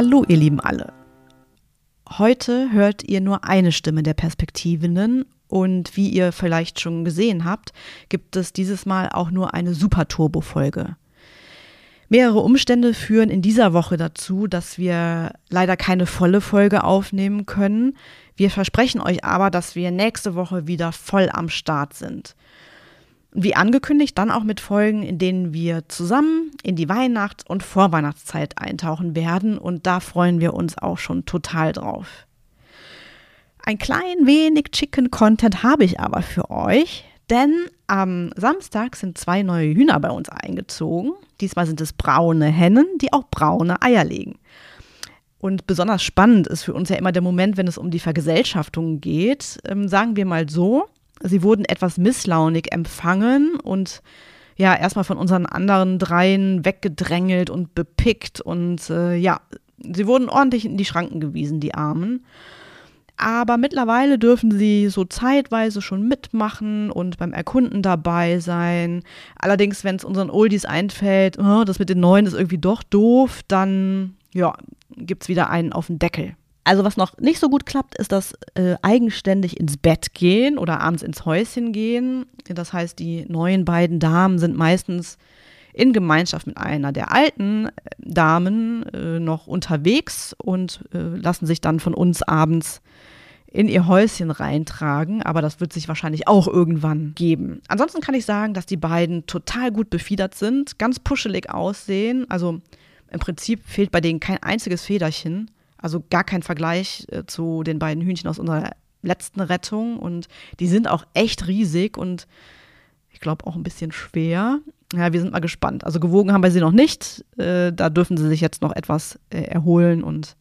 Hallo, ihr Lieben alle. Heute hört ihr nur eine Stimme der Perspektivinnen und wie ihr vielleicht schon gesehen habt, gibt es dieses Mal auch nur eine Super-Turbo-Folge. Mehrere Umstände führen in dieser Woche dazu, dass wir leider keine volle Folge aufnehmen können. Wir versprechen euch aber, dass wir nächste Woche wieder voll am Start sind. Wie angekündigt, dann auch mit Folgen, in denen wir zusammen in die Weihnachts- und Vorweihnachtszeit eintauchen werden. Und da freuen wir uns auch schon total drauf. Ein klein wenig Chicken Content habe ich aber für euch, denn am Samstag sind zwei neue Hühner bei uns eingezogen. Diesmal sind es braune Hennen, die auch braune Eier legen. Und besonders spannend ist für uns ja immer der Moment, wenn es um die Vergesellschaftung geht. Ähm, sagen wir mal so, sie wurden etwas misslaunig empfangen und ja, erstmal von unseren anderen dreien weggedrängelt und bepickt und äh, ja, sie wurden ordentlich in die Schranken gewiesen, die Armen. Aber mittlerweile dürfen sie so zeitweise schon mitmachen und beim Erkunden dabei sein. Allerdings, wenn es unseren Oldies einfällt, oh, das mit den Neuen ist irgendwie doch doof, dann ja, gibt es wieder einen auf den Deckel. Also was noch nicht so gut klappt, ist das äh, eigenständig ins Bett gehen oder abends ins Häuschen gehen. Das heißt, die neuen beiden Damen sind meistens in Gemeinschaft mit einer der alten äh, Damen äh, noch unterwegs und äh, lassen sich dann von uns abends in ihr Häuschen reintragen, aber das wird sich wahrscheinlich auch irgendwann geben. Ansonsten kann ich sagen, dass die beiden total gut befiedert sind, ganz puschelig aussehen. Also im Prinzip fehlt bei denen kein einziges Federchen, also gar kein Vergleich äh, zu den beiden Hühnchen aus unserer letzten Rettung und die sind auch echt riesig und ich glaube auch ein bisschen schwer. Ja, wir sind mal gespannt. Also gewogen haben wir sie noch nicht. Äh, da dürfen sie sich jetzt noch etwas äh, erholen und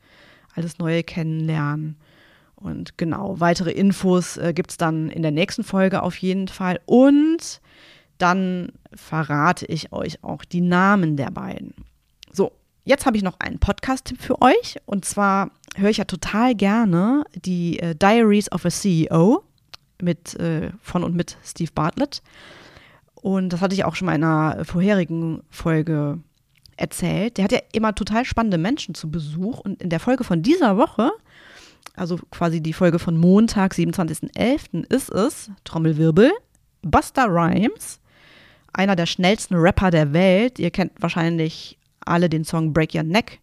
alles Neue kennenlernen. Und genau, weitere Infos gibt es dann in der nächsten Folge auf jeden Fall. Und dann verrate ich euch auch die Namen der beiden. Jetzt habe ich noch einen Podcast-Tipp für euch. Und zwar höre ich ja total gerne die äh, Diaries of a CEO mit, äh, von und mit Steve Bartlett. Und das hatte ich auch schon mal in einer vorherigen Folge erzählt. Der hat ja immer total spannende Menschen zu Besuch. Und in der Folge von dieser Woche also quasi die Folge von Montag, 27.11. ist es, Trommelwirbel, Buster Rhymes, einer der schnellsten Rapper der Welt. Ihr kennt wahrscheinlich alle den Song Break Your Neck.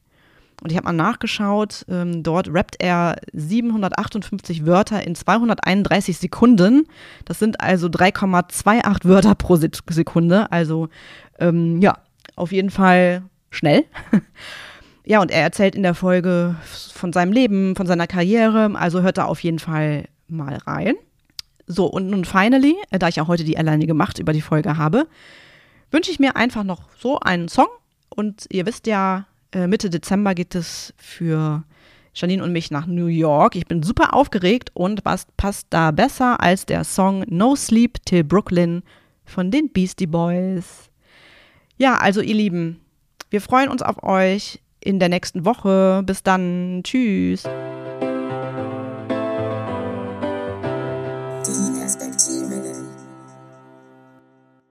Und ich habe mal nachgeschaut, ähm, dort rappt er 758 Wörter in 231 Sekunden. Das sind also 3,28 Wörter pro Sekunde. Also ähm, ja, auf jeden Fall schnell. Ja, und er erzählt in der Folge von seinem Leben, von seiner Karriere, also hört da auf jeden Fall mal rein. So, und nun finally, äh, da ich ja heute die alleinige Macht über die Folge habe, wünsche ich mir einfach noch so einen Song. Und ihr wisst ja, äh, Mitte Dezember geht es für Janine und mich nach New York. Ich bin super aufgeregt und was passt da besser als der Song No Sleep Till Brooklyn von den Beastie Boys. Ja, also ihr Lieben, wir freuen uns auf euch in der nächsten Woche. Bis dann. Tschüss.